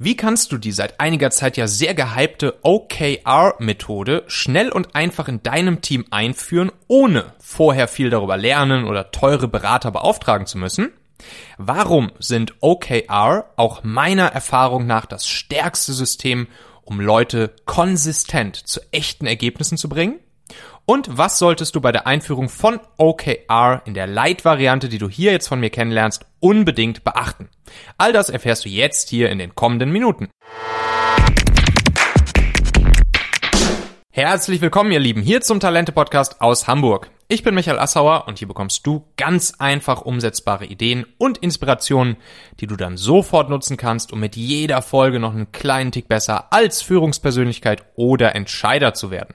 Wie kannst du die seit einiger Zeit ja sehr gehypte OKR-Methode schnell und einfach in deinem Team einführen, ohne vorher viel darüber lernen oder teure Berater beauftragen zu müssen? Warum sind OKR auch meiner Erfahrung nach das stärkste System, um Leute konsistent zu echten Ergebnissen zu bringen? Und was solltest du bei der Einführung von OKR in der Light-Variante, die du hier jetzt von mir kennenlernst, unbedingt beachten? All das erfährst du jetzt hier in den kommenden Minuten. Herzlich willkommen, ihr Lieben, hier zum Talente-Podcast aus Hamburg. Ich bin Michael Assauer und hier bekommst du ganz einfach umsetzbare Ideen und Inspirationen, die du dann sofort nutzen kannst, um mit jeder Folge noch einen kleinen Tick besser als Führungspersönlichkeit oder Entscheider zu werden.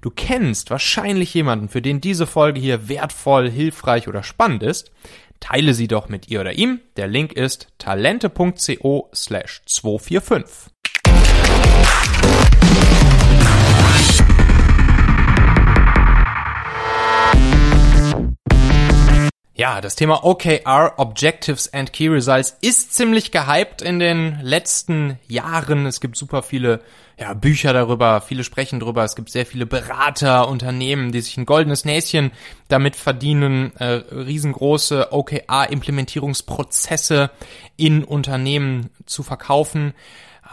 Du kennst wahrscheinlich jemanden, für den diese Folge hier wertvoll, hilfreich oder spannend ist. Teile sie doch mit ihr oder ihm. Der Link ist talente.co slash 245. Ja, das Thema OKR, Objectives and Key Results, ist ziemlich gehypt in den letzten Jahren. Es gibt super viele ja, Bücher darüber, viele sprechen darüber. Es gibt sehr viele Berater, Unternehmen, die sich ein goldenes Näschen damit verdienen, äh, riesengroße OKR-Implementierungsprozesse in Unternehmen zu verkaufen.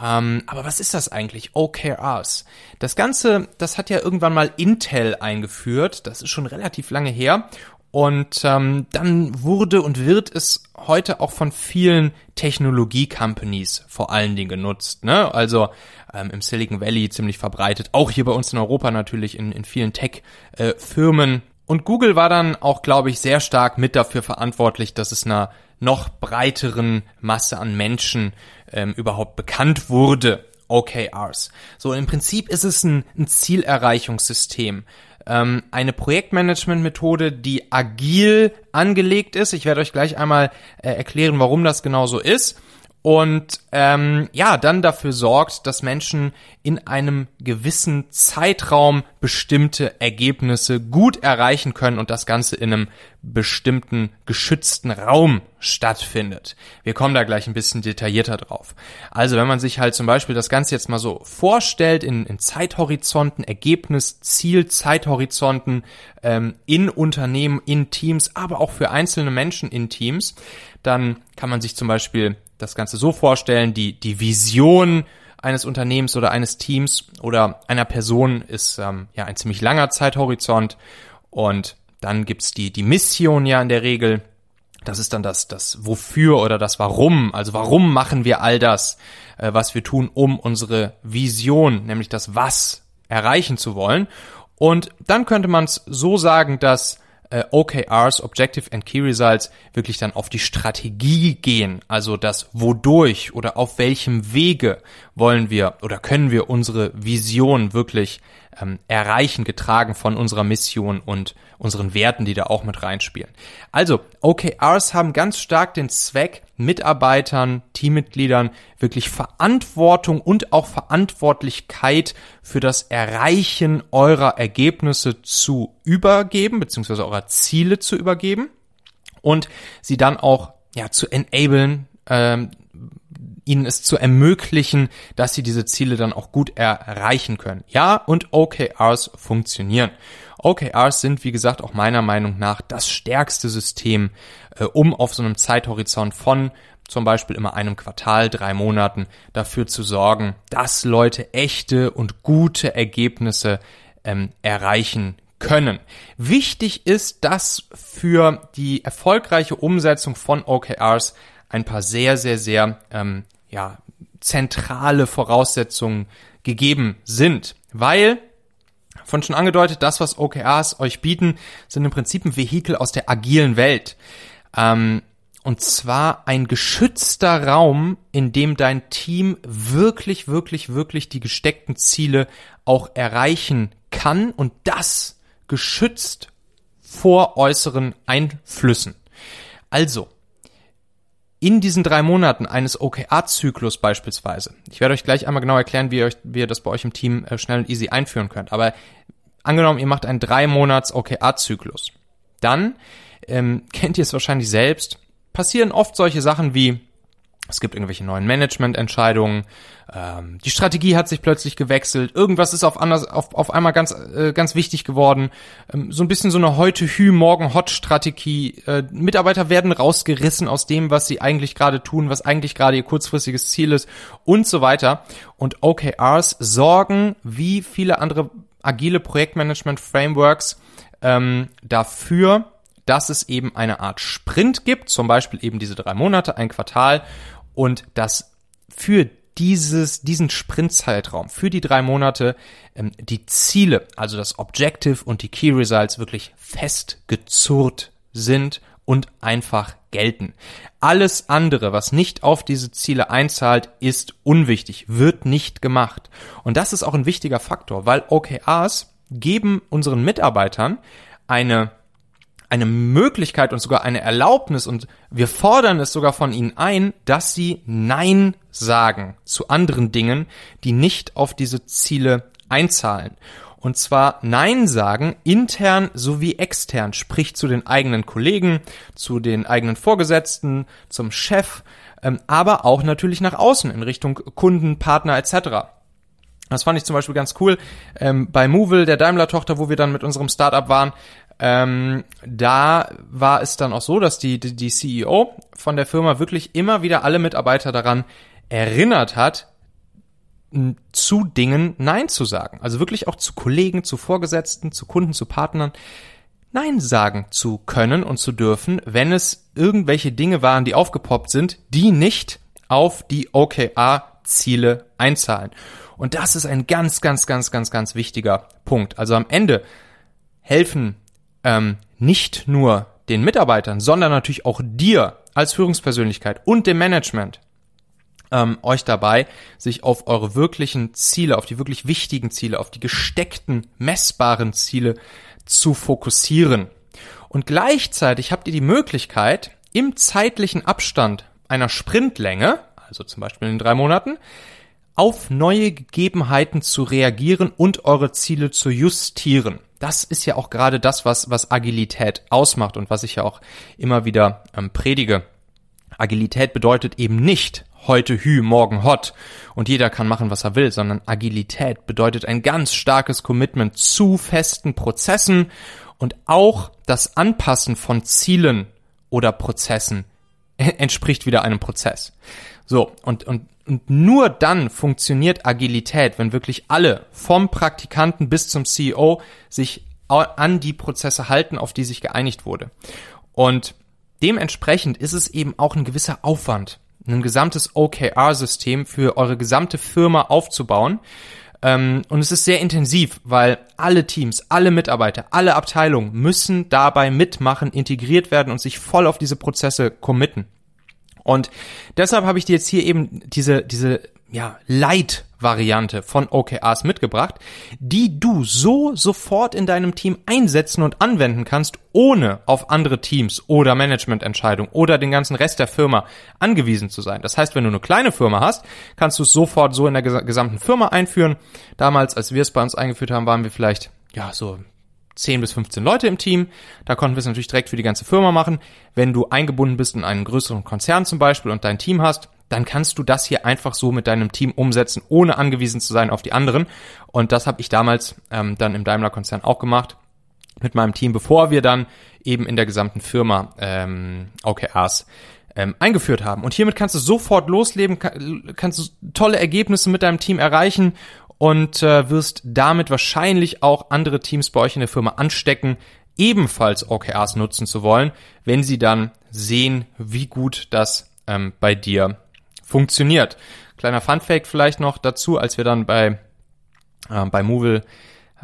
Ähm, aber was ist das eigentlich? OKRs. Das Ganze, das hat ja irgendwann mal Intel eingeführt. Das ist schon relativ lange her. Und ähm, dann wurde und wird es heute auch von vielen Technologie-Companies vor allen Dingen genutzt. Ne? Also ähm, im Silicon Valley ziemlich verbreitet, auch hier bei uns in Europa natürlich in, in vielen Tech-Firmen. Und Google war dann auch, glaube ich, sehr stark mit dafür verantwortlich, dass es einer noch breiteren Masse an Menschen ähm, überhaupt bekannt wurde. OKRs. So, im Prinzip ist es ein, ein Zielerreichungssystem ähm, eine Projektmanagement-Methode, die agil angelegt ist. Ich werde euch gleich einmal äh, erklären, warum das genau so ist und ähm, ja, dann dafür sorgt, dass Menschen in einem gewissen Zeitraum bestimmte Ergebnisse gut erreichen können und das Ganze in einem bestimmten geschützten Raum stattfindet. Wir kommen da gleich ein bisschen detaillierter drauf. Also wenn man sich halt zum Beispiel das Ganze jetzt mal so vorstellt in, in Zeithorizonten, Ergebnis, Ziel, Zeithorizonten ähm, in Unternehmen, in Teams, aber auch für einzelne Menschen in Teams, dann kann man sich zum Beispiel das Ganze so vorstellen, die, die Vision eines Unternehmens oder eines Teams oder einer Person ist ähm, ja ein ziemlich langer Zeithorizont und dann gibt's die, die Mission ja in der Regel. Das ist dann das, das Wofür oder das Warum. Also warum machen wir all das, äh, was wir tun, um unsere Vision, nämlich das Was, erreichen zu wollen. Und dann könnte man es so sagen, dass äh, OKRs, Objective and Key Results, wirklich dann auf die Strategie gehen, also das wodurch oder auf welchem Wege wollen wir oder können wir unsere Vision wirklich ähm, erreichen, getragen von unserer Mission und unseren Werten, die da auch mit reinspielen. Also, OKRs haben ganz stark den Zweck, Mitarbeitern, Teammitgliedern wirklich Verantwortung und auch Verantwortlichkeit für das Erreichen eurer Ergebnisse zu übergeben, beziehungsweise eurer Ziele zu übergeben und sie dann auch ja, zu enablen, ähm, ihnen es zu ermöglichen, dass sie diese Ziele dann auch gut erreichen können. Ja, und OKRs funktionieren. OKRs sind, wie gesagt, auch meiner Meinung nach das stärkste System, äh, um auf so einem Zeithorizont von zum Beispiel immer einem Quartal, drei Monaten dafür zu sorgen, dass Leute echte und gute Ergebnisse ähm, erreichen können. Wichtig ist, dass für die erfolgreiche Umsetzung von OKRs ein paar sehr, sehr, sehr ähm, ja, zentrale Voraussetzungen gegeben sind. Weil, von schon angedeutet, das, was OKRs euch bieten, sind im Prinzip ein Vehikel aus der agilen Welt. Ähm, und zwar ein geschützter Raum, in dem dein Team wirklich, wirklich, wirklich die gesteckten Ziele auch erreichen kann und das geschützt vor äußeren Einflüssen. Also, in diesen drei Monaten eines OKR-Zyklus beispielsweise, ich werde euch gleich einmal genau erklären, wie ihr, euch, wie ihr das bei euch im Team äh, schnell und easy einführen könnt, aber angenommen, ihr macht einen drei Monats OKR-Zyklus, dann ähm, kennt ihr es wahrscheinlich selbst, passieren oft solche Sachen wie, es gibt irgendwelche neuen Managemententscheidungen, ähm, die Strategie hat sich plötzlich gewechselt, irgendwas ist auf, anders, auf, auf einmal ganz, äh, ganz wichtig geworden, ähm, so ein bisschen so eine heute Hü, morgen Hot Strategie. Äh, Mitarbeiter werden rausgerissen aus dem, was sie eigentlich gerade tun, was eigentlich gerade ihr kurzfristiges Ziel ist und so weiter. Und OKRs sorgen, wie viele andere agile Projektmanagement Frameworks, ähm, dafür, dass es eben eine Art Sprint gibt, zum Beispiel eben diese drei Monate, ein Quartal und dass für dieses, diesen Sprintzeitraum, für die drei Monate, ähm, die Ziele, also das Objective und die Key Results wirklich festgezurrt sind und einfach gelten. Alles andere, was nicht auf diese Ziele einzahlt, ist unwichtig, wird nicht gemacht. Und das ist auch ein wichtiger Faktor, weil OKRs geben unseren Mitarbeitern eine eine Möglichkeit und sogar eine Erlaubnis und wir fordern es sogar von ihnen ein, dass sie Nein sagen zu anderen Dingen, die nicht auf diese Ziele einzahlen. Und zwar Nein sagen intern sowie extern, sprich zu den eigenen Kollegen, zu den eigenen Vorgesetzten, zum Chef, ähm, aber auch natürlich nach außen in Richtung Kunden, Partner etc. Das fand ich zum Beispiel ganz cool. Ähm, bei Movil, der Daimler-Tochter, wo wir dann mit unserem Startup waren, ähm, da war es dann auch so, dass die, die, die CEO von der Firma wirklich immer wieder alle Mitarbeiter daran erinnert hat, zu Dingen Nein zu sagen. Also wirklich auch zu Kollegen, zu Vorgesetzten, zu Kunden, zu Partnern Nein sagen zu können und zu dürfen, wenn es irgendwelche Dinge waren, die aufgepoppt sind, die nicht auf die OKR-Ziele einzahlen. Und das ist ein ganz, ganz, ganz, ganz, ganz wichtiger Punkt. Also am Ende helfen ähm, nicht nur den Mitarbeitern, sondern natürlich auch dir als Führungspersönlichkeit und dem Management ähm, euch dabei, sich auf eure wirklichen Ziele, auf die wirklich wichtigen Ziele, auf die gesteckten, messbaren Ziele zu fokussieren. Und gleichzeitig habt ihr die Möglichkeit, im zeitlichen Abstand einer Sprintlänge, also zum Beispiel in drei Monaten, auf neue Gegebenheiten zu reagieren und eure Ziele zu justieren das ist ja auch gerade das, was, was Agilität ausmacht und was ich ja auch immer wieder ähm, predige. Agilität bedeutet eben nicht heute Hü, morgen hot und jeder kann machen, was er will, sondern Agilität bedeutet ein ganz starkes Commitment zu festen Prozessen und auch das Anpassen von Zielen oder Prozessen entspricht wieder einem Prozess. So, und, und und nur dann funktioniert Agilität, wenn wirklich alle, vom Praktikanten bis zum CEO, sich an die Prozesse halten, auf die sich geeinigt wurde. Und dementsprechend ist es eben auch ein gewisser Aufwand, ein gesamtes OKR-System für eure gesamte Firma aufzubauen. Ähm, und es ist sehr intensiv, weil alle Teams, alle Mitarbeiter, alle Abteilungen müssen dabei mitmachen, integriert werden und sich voll auf diese Prozesse committen. Und deshalb habe ich dir jetzt hier eben diese, diese, ja, Light-Variante von OKRs mitgebracht, die du so sofort in deinem Team einsetzen und anwenden kannst, ohne auf andere Teams oder Managemententscheidungen oder den ganzen Rest der Firma angewiesen zu sein. Das heißt, wenn du eine kleine Firma hast, kannst du es sofort so in der gesamten Firma einführen. Damals, als wir es bei uns eingeführt haben, waren wir vielleicht, ja, so 10 bis 15 Leute im Team. Da konnten wir es natürlich direkt für die ganze Firma machen. Wenn du eingebunden bist in einen größeren Konzern zum Beispiel und dein Team hast, dann kannst du das hier einfach so mit deinem Team umsetzen, ohne angewiesen zu sein auf die anderen. Und das habe ich damals ähm, dann im Daimler-Konzern auch gemacht mit meinem Team, bevor wir dann eben in der gesamten Firma ähm, OKRs ähm, eingeführt haben. Und hiermit kannst du sofort losleben, kannst du tolle Ergebnisse mit deinem Team erreichen und äh, wirst damit wahrscheinlich auch andere Teams bei euch in der Firma anstecken, ebenfalls OKRs nutzen zu wollen, wenn sie dann sehen, wie gut das ähm, bei dir funktioniert. Kleiner Funfact vielleicht noch dazu, als wir dann bei, äh, bei Movil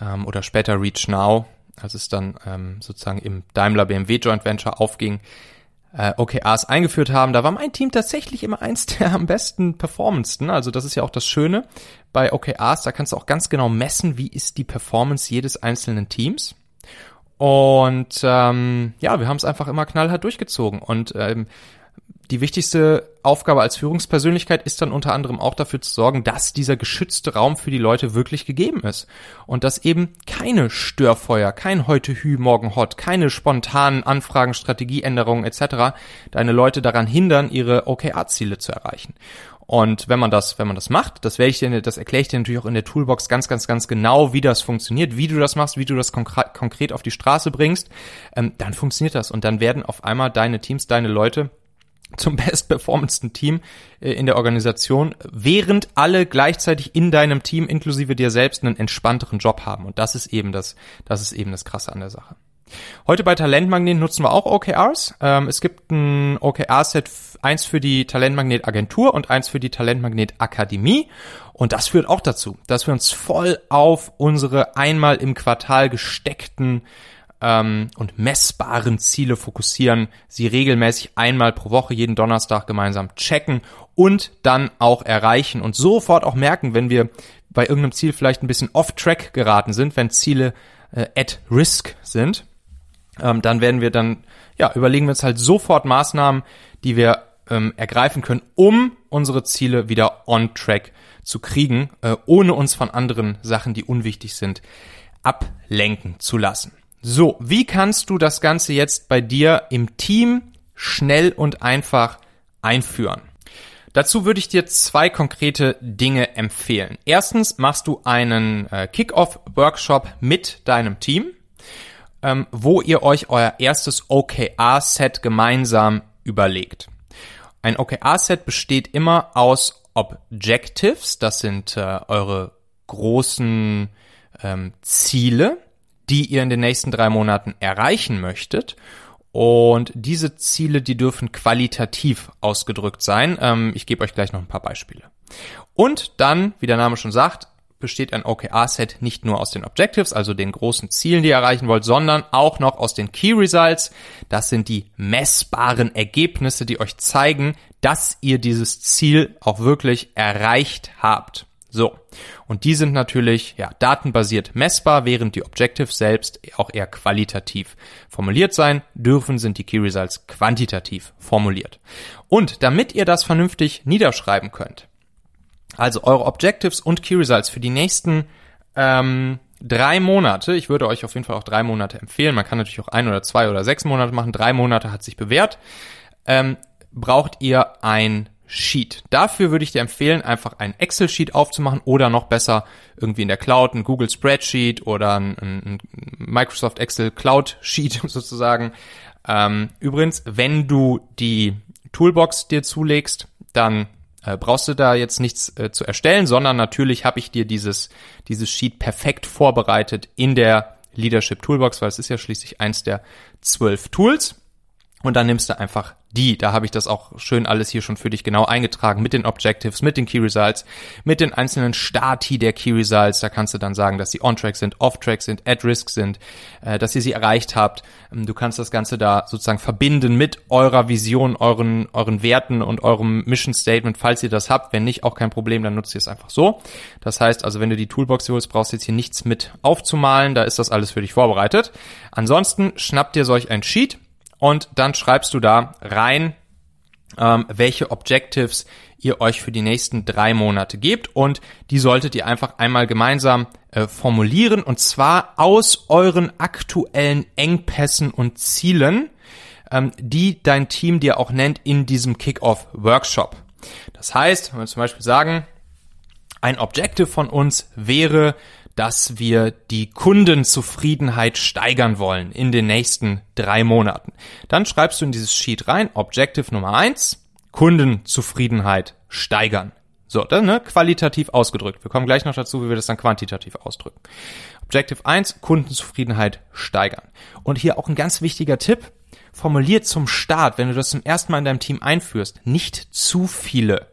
ähm, oder später Reach Now, als es dann ähm, sozusagen im Daimler BMW Joint Venture aufging, äh, OKRs eingeführt haben, da war mein Team tatsächlich immer eins der am besten performendsten. Also das ist ja auch das Schöne bei OKRs, da kannst du auch ganz genau messen, wie ist die Performance jedes einzelnen Teams. Und ähm, ja, wir haben es einfach immer knallhart durchgezogen. Und ähm, die wichtigste Aufgabe als Führungspersönlichkeit ist dann unter anderem auch dafür zu sorgen, dass dieser geschützte Raum für die Leute wirklich gegeben ist. Und dass eben keine Störfeuer, kein heute Hü, morgen hot, keine spontanen Anfragen, Strategieänderungen etc. deine Leute daran hindern, ihre OKR-Ziele zu erreichen. Und wenn man das, wenn man das macht, das werde ich dir, das erkläre ich dir natürlich auch in der Toolbox ganz, ganz, ganz genau, wie das funktioniert, wie du das machst, wie du das konkret, auf die Straße bringst, ähm, dann funktioniert das. Und dann werden auf einmal deine Teams, deine Leute zum bestperformendsten Team äh, in der Organisation, während alle gleichzeitig in deinem Team inklusive dir selbst einen entspannteren Job haben. Und das ist eben das, das ist eben das Krasse an der Sache. Heute bei Talentmagnet nutzen wir auch OKRs. Ähm, es gibt ein OKR-Set, eins für die Talentmagnet Agentur und eins für die Talentmagnet Akademie. Und das führt auch dazu, dass wir uns voll auf unsere einmal im Quartal gesteckten ähm, und messbaren Ziele fokussieren, sie regelmäßig einmal pro Woche, jeden Donnerstag gemeinsam checken und dann auch erreichen und sofort auch merken, wenn wir bei irgendeinem Ziel vielleicht ein bisschen off-track geraten sind, wenn Ziele äh, at risk sind, ähm, dann werden wir dann, ja, überlegen wir uns halt sofort Maßnahmen, die wir ähm, ergreifen können, um unsere Ziele wieder on track zu kriegen, äh, ohne uns von anderen Sachen, die unwichtig sind, ablenken zu lassen. So, wie kannst du das Ganze jetzt bei dir im Team schnell und einfach einführen? Dazu würde ich dir zwei konkrete Dinge empfehlen. Erstens machst du einen äh, Kick-Off-Workshop mit deinem Team, ähm, wo ihr euch euer erstes OKR-Set gemeinsam überlegt. Ein OKR-Set besteht immer aus Objectives, das sind äh, eure großen ähm, Ziele, die ihr in den nächsten drei Monaten erreichen möchtet. Und diese Ziele, die dürfen qualitativ ausgedrückt sein. Ähm, ich gebe euch gleich noch ein paar Beispiele. Und dann, wie der Name schon sagt, besteht ein OKR-Set nicht nur aus den Objectives, also den großen Zielen, die ihr erreichen wollt, sondern auch noch aus den Key Results. Das sind die messbaren Ergebnisse, die euch zeigen, dass ihr dieses Ziel auch wirklich erreicht habt. So. Und die sind natürlich, ja, datenbasiert messbar, während die Objectives selbst auch eher qualitativ formuliert sein dürfen, sind die Key Results quantitativ formuliert. Und damit ihr das vernünftig niederschreiben könnt, also eure Objectives und Key Results für die nächsten ähm, drei Monate, ich würde euch auf jeden Fall auch drei Monate empfehlen, man kann natürlich auch ein oder zwei oder sechs Monate machen, drei Monate hat sich bewährt, ähm, braucht ihr ein Sheet. Dafür würde ich dir empfehlen, einfach ein Excel-Sheet aufzumachen oder noch besser irgendwie in der Cloud ein Google Spreadsheet oder ein, ein Microsoft Excel Cloud Sheet sozusagen. Ähm, übrigens, wenn du die Toolbox dir zulegst, dann äh, brauchst du da jetzt nichts äh, zu erstellen, sondern natürlich habe ich dir dieses, dieses Sheet perfekt vorbereitet in der Leadership Toolbox, weil es ist ja schließlich eins der zwölf Tools. Und dann nimmst du einfach die. Da habe ich das auch schön alles hier schon für dich genau eingetragen mit den Objectives, mit den Key Results, mit den einzelnen Stati der Key Results. Da kannst du dann sagen, dass sie on-track sind, off-track sind, at risk sind, äh, dass ihr sie erreicht habt. Ähm, du kannst das Ganze da sozusagen verbinden mit eurer Vision, euren, euren Werten und eurem Mission Statement, falls ihr das habt. Wenn nicht, auch kein Problem, dann nutzt ihr es einfach so. Das heißt also, wenn du die Toolbox holst, brauchst du jetzt hier nichts mit aufzumalen. Da ist das alles für dich vorbereitet. Ansonsten schnappt ihr solch ein Sheet und dann schreibst du da rein, ähm, welche Objectives ihr euch für die nächsten drei Monate gebt und die solltet ihr einfach einmal gemeinsam äh, formulieren und zwar aus euren aktuellen Engpässen und Zielen, ähm, die dein Team dir auch nennt in diesem Kickoff-Workshop. Das heißt, wenn wir zum Beispiel sagen, ein Objective von uns wäre, dass wir die Kundenzufriedenheit steigern wollen in den nächsten drei Monaten. Dann schreibst du in dieses Sheet rein, Objective Nummer eins: Kundenzufriedenheit steigern. So, dann ne, qualitativ ausgedrückt. Wir kommen gleich noch dazu, wie wir das dann quantitativ ausdrücken. Objective eins: Kundenzufriedenheit steigern. Und hier auch ein ganz wichtiger Tipp, formuliert zum Start, wenn du das zum ersten Mal in deinem Team einführst, nicht zu viele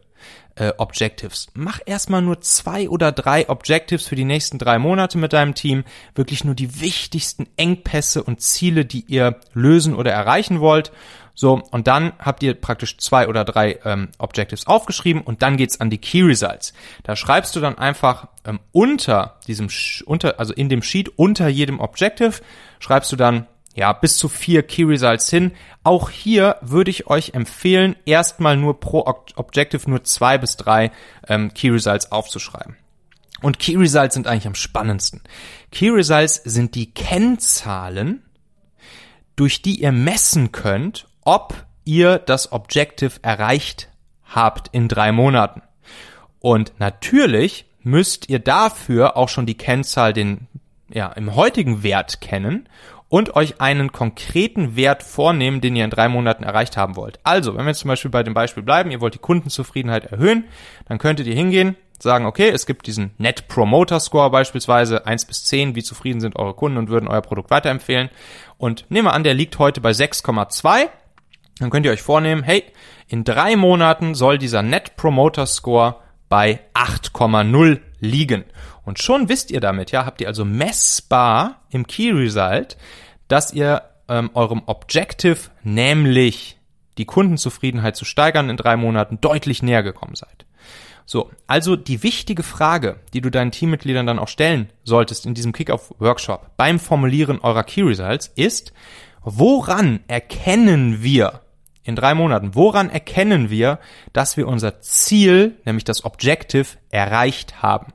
äh, Objectives. Mach erstmal nur zwei oder drei Objectives für die nächsten drei Monate mit deinem Team. Wirklich nur die wichtigsten Engpässe und Ziele, die ihr lösen oder erreichen wollt. So, und dann habt ihr praktisch zwei oder drei ähm, Objectives aufgeschrieben und dann geht's an die Key Results. Da schreibst du dann einfach ähm, unter diesem, unter, also in dem Sheet unter jedem Objective, schreibst du dann ja, bis zu vier Key Results hin. Auch hier würde ich euch empfehlen, erstmal nur pro Objective nur zwei bis drei ähm, Key Results aufzuschreiben. Und Key Results sind eigentlich am spannendsten. Key Results sind die Kennzahlen, durch die ihr messen könnt, ob ihr das Objective erreicht habt in drei Monaten. Und natürlich müsst ihr dafür auch schon die Kennzahl den, ja, im heutigen Wert kennen und euch einen konkreten Wert vornehmen, den ihr in drei Monaten erreicht haben wollt. Also, wenn wir jetzt zum Beispiel bei dem Beispiel bleiben, ihr wollt die Kundenzufriedenheit erhöhen, dann könntet ihr hingehen, sagen, okay, es gibt diesen Net Promoter Score beispielsweise, eins bis zehn, wie zufrieden sind eure Kunden und würden euer Produkt weiterempfehlen. Und nehmen wir an, der liegt heute bei 6,2. Dann könnt ihr euch vornehmen, hey, in drei Monaten soll dieser Net Promoter Score bei 8,0 liegen. Und schon wisst ihr damit, ja, habt ihr also messbar im Key Result, dass ihr ähm, eurem Objective, nämlich die Kundenzufriedenheit zu steigern in drei Monaten, deutlich näher gekommen seid. So, also die wichtige Frage, die du deinen Teammitgliedern dann auch stellen solltest in diesem Kickoff-Workshop beim Formulieren eurer Key Results ist, woran erkennen wir in drei Monaten, woran erkennen wir, dass wir unser Ziel, nämlich das Objective, erreicht haben?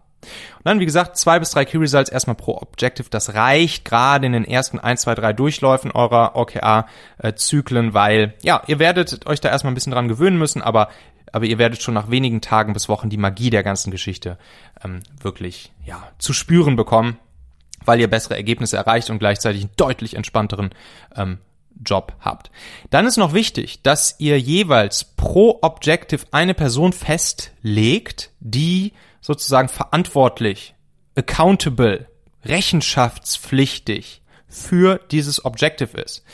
Und dann, wie gesagt, zwei bis drei Key Results erstmal pro Objective. Das reicht gerade in den ersten ein, zwei, drei Durchläufen eurer OKR-Zyklen, weil, ja, ihr werdet euch da erstmal ein bisschen dran gewöhnen müssen, aber aber ihr werdet schon nach wenigen Tagen bis Wochen die Magie der ganzen Geschichte ähm, wirklich ja zu spüren bekommen, weil ihr bessere Ergebnisse erreicht und gleichzeitig einen deutlich entspannteren ähm, Job habt. Dann ist noch wichtig, dass ihr jeweils pro Objective eine Person festlegt, die sozusagen verantwortlich, accountable, rechenschaftspflichtig für dieses Objective ist.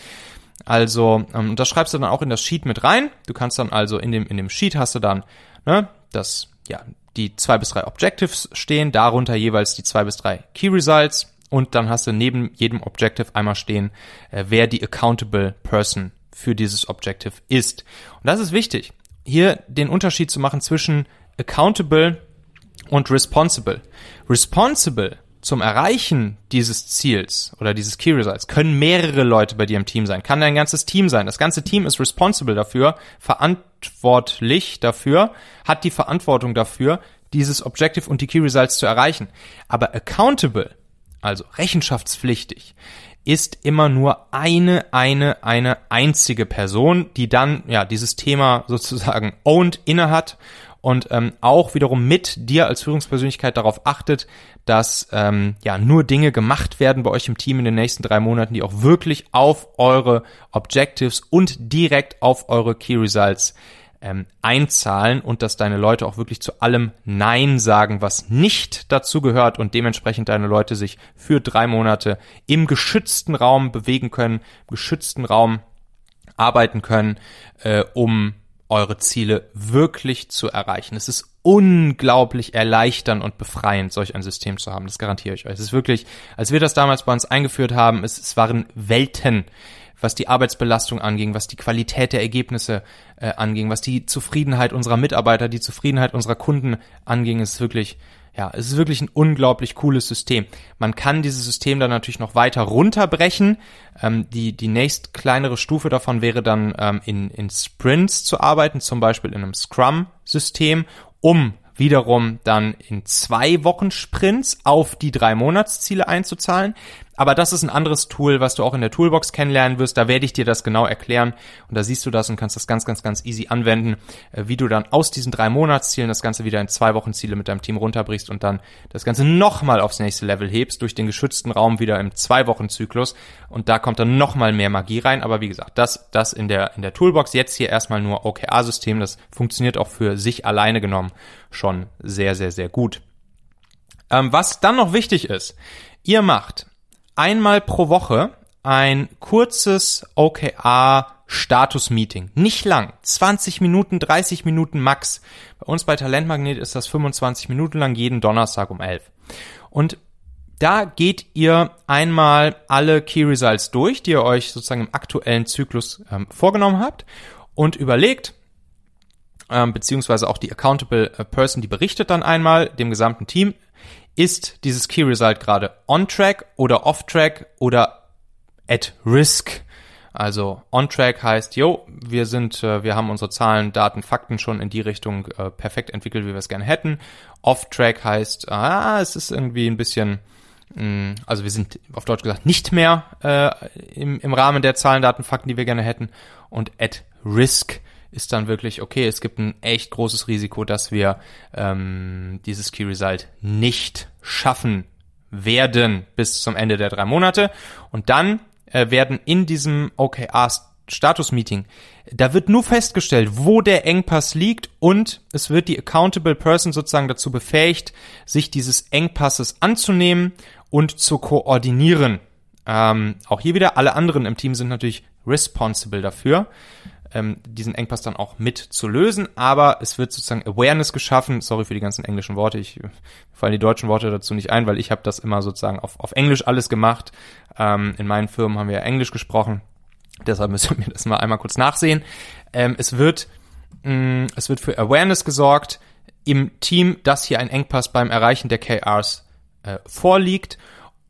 Also, ähm, das schreibst du dann auch in das Sheet mit rein. Du kannst dann also in dem, in dem Sheet hast du dann, ne, das, ja, die zwei bis drei Objectives stehen, darunter jeweils die zwei bis drei Key Results und dann hast du neben jedem Objective einmal stehen, äh, wer die accountable person für dieses Objective ist. Und das ist wichtig, hier den Unterschied zu machen zwischen accountable und responsible. Responsible zum Erreichen dieses Ziels oder dieses Key Results können mehrere Leute bei dir im Team sein. Kann dein ganzes Team sein. Das ganze Team ist responsible dafür, verantwortlich dafür, hat die Verantwortung dafür, dieses Objective und die Key Results zu erreichen. Aber accountable, also rechenschaftspflichtig, ist immer nur eine, eine, eine einzige Person, die dann ja dieses Thema sozusagen owned innehat und ähm, auch wiederum mit dir als Führungspersönlichkeit darauf achtet, dass ähm, ja nur Dinge gemacht werden bei euch im Team in den nächsten drei Monaten, die auch wirklich auf eure Objectives und direkt auf eure Key Results ähm, einzahlen und dass deine Leute auch wirklich zu allem Nein sagen, was nicht dazu gehört und dementsprechend deine Leute sich für drei Monate im geschützten Raum bewegen können, im geschützten Raum arbeiten können, äh, um eure Ziele wirklich zu erreichen. Es ist unglaublich erleichternd und befreiend, solch ein System zu haben. Das garantiere ich euch. Es ist wirklich, als wir das damals bei uns eingeführt haben, es, es waren Welten, was die Arbeitsbelastung anging, was die Qualität der Ergebnisse äh, anging, was die Zufriedenheit unserer Mitarbeiter, die Zufriedenheit unserer Kunden anging. Ist wirklich ja, es ist wirklich ein unglaublich cooles System. Man kann dieses System dann natürlich noch weiter runterbrechen. Ähm, die, die nächst kleinere Stufe davon wäre dann ähm, in, in Sprints zu arbeiten, zum Beispiel in einem Scrum-System, um wiederum dann in zwei Wochen Sprints auf die drei Monatsziele einzuzahlen. Aber das ist ein anderes Tool, was du auch in der Toolbox kennenlernen wirst. Da werde ich dir das genau erklären. Und da siehst du das und kannst das ganz, ganz, ganz easy anwenden, äh, wie du dann aus diesen drei Monatszielen das Ganze wieder in zwei Wochen Ziele mit deinem Team runterbrichst und dann das Ganze nochmal aufs nächste Level hebst, durch den geschützten Raum wieder im zwei Wochen Zyklus. Und da kommt dann nochmal mehr Magie rein. Aber wie gesagt, das, das in der, in der Toolbox. Jetzt hier erstmal nur OKR-System. Das funktioniert auch für sich alleine genommen schon sehr, sehr, sehr gut. Ähm, was dann noch wichtig ist, ihr macht einmal pro Woche ein kurzes OKR Status-Meeting. Nicht lang. 20 Minuten, 30 Minuten max. Bei uns bei Talentmagnet ist das 25 Minuten lang jeden Donnerstag um 11. Und da geht ihr einmal alle Key Results durch, die ihr euch sozusagen im aktuellen Zyklus ähm, vorgenommen habt und überlegt, ähm, beziehungsweise auch die Accountable äh, Person, die berichtet dann einmal dem gesamten Team, ist dieses Key Result gerade on track oder off track oder at risk. Also on track heißt, yo, wir sind, äh, wir haben unsere Zahlen, Daten, Fakten schon in die Richtung äh, perfekt entwickelt, wie wir es gerne hätten. Off track heißt, ah, es ist irgendwie ein bisschen, mh, mm, also wir sind auf Deutsch gesagt nicht mehr äh, im, im Rahmen der Zahlen, Daten, Fakten, die wir gerne hätten. Und at risk ist dann wirklich, okay, es gibt ein echt großes Risiko, dass wir ähm, dieses Key Result nicht schaffen werden bis zum Ende der drei Monate. Und dann äh, werden in diesem OKR Status Meeting, da wird nur festgestellt, wo der Engpass liegt und es wird die Accountable Person sozusagen dazu befähigt, sich dieses Engpasses anzunehmen und zu koordinieren. Ähm, auch hier wieder, alle anderen im Team sind natürlich responsible dafür ähm, diesen Engpass dann auch mit zu lösen, aber es wird sozusagen Awareness geschaffen. Sorry für die ganzen englischen Worte, ich fallen die deutschen Worte dazu nicht ein, weil ich habe das immer sozusagen auf, auf Englisch alles gemacht. Ähm, in meinen Firmen haben wir ja Englisch gesprochen, deshalb müssen wir das mal einmal kurz nachsehen. Ähm, es wird mh, mm, es wird für Awareness gesorgt im Team, dass hier ein Engpass beim Erreichen der KRs äh, vorliegt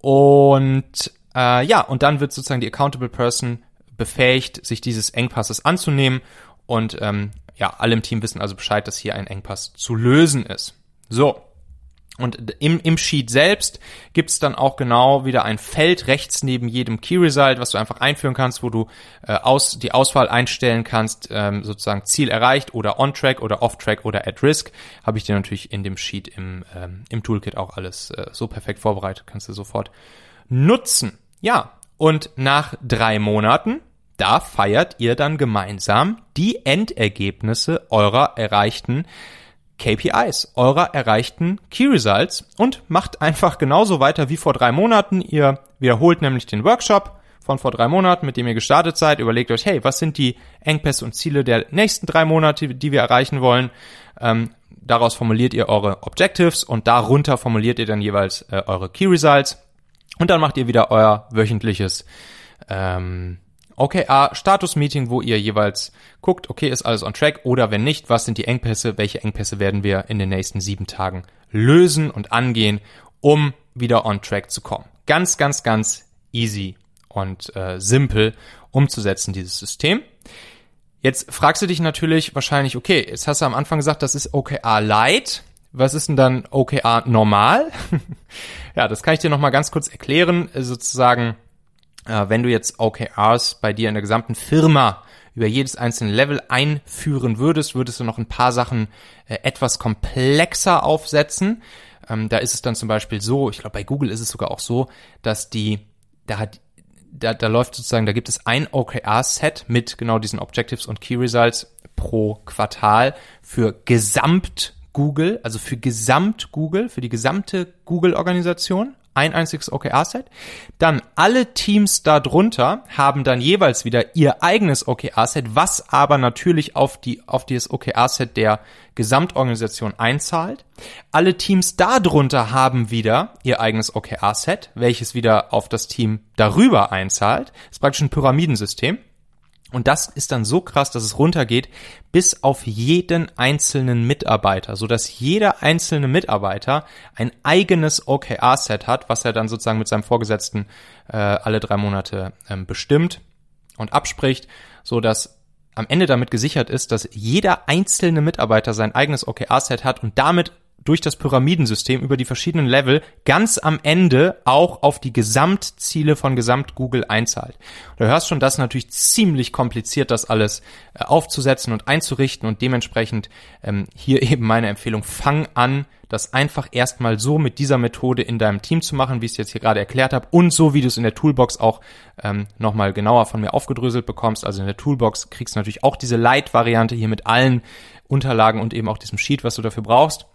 und äh, ja, und dann wird sozusagen die Accountable Person befähigt, sich dieses Engpasses anzunehmen und ähm, ja, alle im Team wissen also Bescheid, dass hier ein Engpass zu lösen ist. So. Und im, im Sheet selbst gibt's dann auch genau wieder ein Feld rechts neben jedem Key Result, was du einfach einführen kannst, wo du äh, aus, die Auswahl einstellen kannst, ähm, sozusagen Ziel erreicht oder on-track oder off-track oder at risk. Habe ich dir natürlich in dem Sheet im, ähm, im Toolkit auch alles äh, so perfekt vorbereitet, kannst du sofort nutzen. Ja, und nach drei Monaten, da feiert ihr dann gemeinsam die Endergebnisse eurer erreichten KPIs, eurer erreichten Key Results und macht einfach genauso weiter wie vor drei Monaten. Ihr wiederholt nämlich den Workshop von vor drei Monaten, mit dem ihr gestartet seid. Überlegt euch, hey, was sind die Engpässe und Ziele der nächsten drei Monate, die wir erreichen wollen? Ähm, daraus formuliert ihr eure Objectives und darunter formuliert ihr dann jeweils äh, eure Key Results. Und dann macht ihr wieder euer wöchentliches ähm, OKR-Status-Meeting, wo ihr jeweils guckt, okay, ist alles on track oder wenn nicht, was sind die Engpässe, welche Engpässe werden wir in den nächsten sieben Tagen lösen und angehen, um wieder on track zu kommen. Ganz, ganz, ganz easy und äh, simpel umzusetzen, dieses System. Jetzt fragst du dich natürlich wahrscheinlich, okay, jetzt hast du am Anfang gesagt, das ist OKR Light. Was ist denn dann OKR normal? ja, das kann ich dir nochmal ganz kurz erklären. Sozusagen, äh, wenn du jetzt OKRs bei dir in der gesamten Firma über jedes einzelne Level einführen würdest, würdest du noch ein paar Sachen äh, etwas komplexer aufsetzen. Ähm, da ist es dann zum Beispiel so, ich glaube bei Google ist es sogar auch so, dass die, da hat da, da läuft sozusagen, da gibt es ein OKR-Set mit genau diesen Objectives und Key Results pro Quartal für Gesamt Google, also für Gesamt Google, für die gesamte Google-Organisation, ein einziges OKR-Set. Dann alle Teams darunter haben dann jeweils wieder ihr eigenes OKR-Set, was aber natürlich auf die, auf dieses OKR-Set der Gesamtorganisation einzahlt. Alle Teams darunter haben wieder ihr eigenes OKR-Set, welches wieder auf das Team darüber einzahlt. Das ist praktisch ein Pyramidensystem. Und das ist dann so krass, dass es runtergeht bis auf jeden einzelnen Mitarbeiter, so dass jeder einzelne Mitarbeiter ein eigenes OKR-Set hat, was er dann sozusagen mit seinem Vorgesetzten äh, alle drei Monate ähm, bestimmt und abspricht, so dass am Ende damit gesichert ist, dass jeder einzelne Mitarbeiter sein eigenes OKR-Set hat und damit durch das Pyramidensystem über die verschiedenen Level ganz am Ende auch auf die Gesamtziele von Gesamt Google einzahlt. Du hörst schon, das ist natürlich ziemlich kompliziert, das alles äh, aufzusetzen und einzurichten und dementsprechend ähm, hier eben meine Empfehlung, fang an, das einfach erstmal so mit dieser Methode in deinem Team zu machen, wie ich es jetzt hier gerade erklärt habe und so, wie du es in der Toolbox auch ähm, nochmal genauer von mir aufgedröselt bekommst. Also in der Toolbox kriegst du natürlich auch diese Light-Variante hier mit allen Unterlagen und eben auch diesem Sheet, was du dafür brauchst.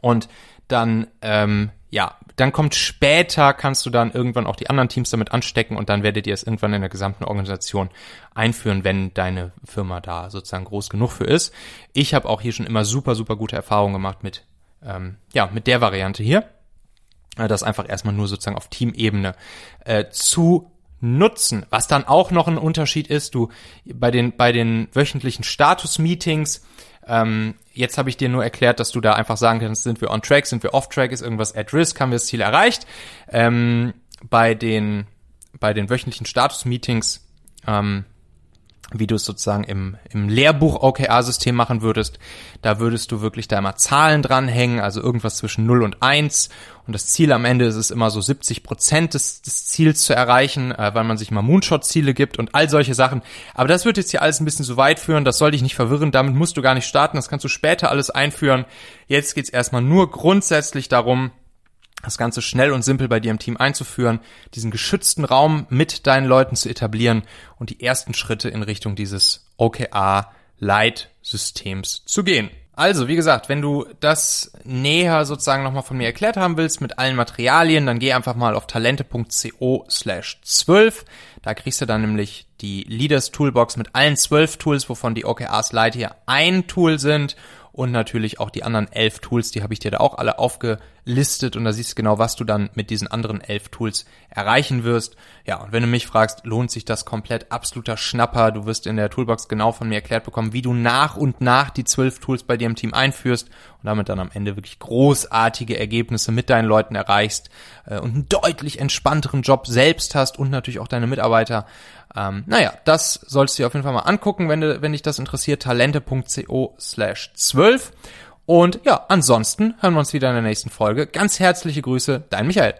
Und dann, ähm, ja, dann kommt später, kannst du dann irgendwann auch die anderen Teams damit anstecken und dann werdet ihr es irgendwann in der gesamten Organisation einführen, wenn deine Firma da sozusagen groß genug für ist. Ich habe auch hier schon immer super, super gute Erfahrungen gemacht mit, ähm, ja, mit der Variante hier. Äh, das einfach erstmal nur sozusagen auf Teamebene äh, zu nutzen. Was dann auch noch ein Unterschied ist, du bei den bei den wöchentlichen Status-Meetings ähm, jetzt habe ich dir nur erklärt, dass du da einfach sagen kannst, sind wir on track, sind wir off track, ist irgendwas at risk, haben wir das Ziel erreicht. Ähm, bei den bei den wöchentlichen Status-Meetings ähm, wie du es sozusagen im, im Lehrbuch OKR-System machen würdest. Da würdest du wirklich da immer Zahlen dranhängen, also irgendwas zwischen 0 und 1. Und das Ziel am Ende ist es immer so 70 Prozent des, des Ziels zu erreichen, äh, weil man sich mal Moonshot-Ziele gibt und all solche Sachen. Aber das wird jetzt hier alles ein bisschen zu weit führen, das soll dich nicht verwirren, damit musst du gar nicht starten, das kannst du später alles einführen. Jetzt geht's erstmal nur grundsätzlich darum, das Ganze schnell und simpel bei dir im Team einzuführen, diesen geschützten Raum mit deinen Leuten zu etablieren und die ersten Schritte in Richtung dieses OKR-Light-Systems zu gehen. Also, wie gesagt, wenn du das näher sozusagen nochmal von mir erklärt haben willst mit allen Materialien, dann geh einfach mal auf talente.co slash 12. Da kriegst du dann nämlich die Leaders Toolbox mit allen zwölf Tools, wovon die OKRs Light hier ein Tool sind und natürlich auch die anderen elf Tools, die habe ich dir da auch alle aufgelistet und da siehst du genau, was du dann mit diesen anderen elf Tools erreichen wirst. Ja, und wenn du mich fragst, lohnt sich das komplett, absoluter Schnapper. Du wirst in der Toolbox genau von mir erklärt bekommen, wie du nach und nach die zwölf Tools bei dir im Team einführst und damit dann am Ende wirklich großartige Ergebnisse mit deinen Leuten erreichst äh, und einen deutlich entspannteren Job selbst hast und natürlich auch deine Mitarbeiter. Ähm, naja, das solltest du dir auf jeden Fall mal angucken, wenn, du, wenn dich das interessiert. Talente.co slash 12. Und ja, ansonsten hören wir uns wieder in der nächsten Folge. Ganz herzliche Grüße, dein Michael.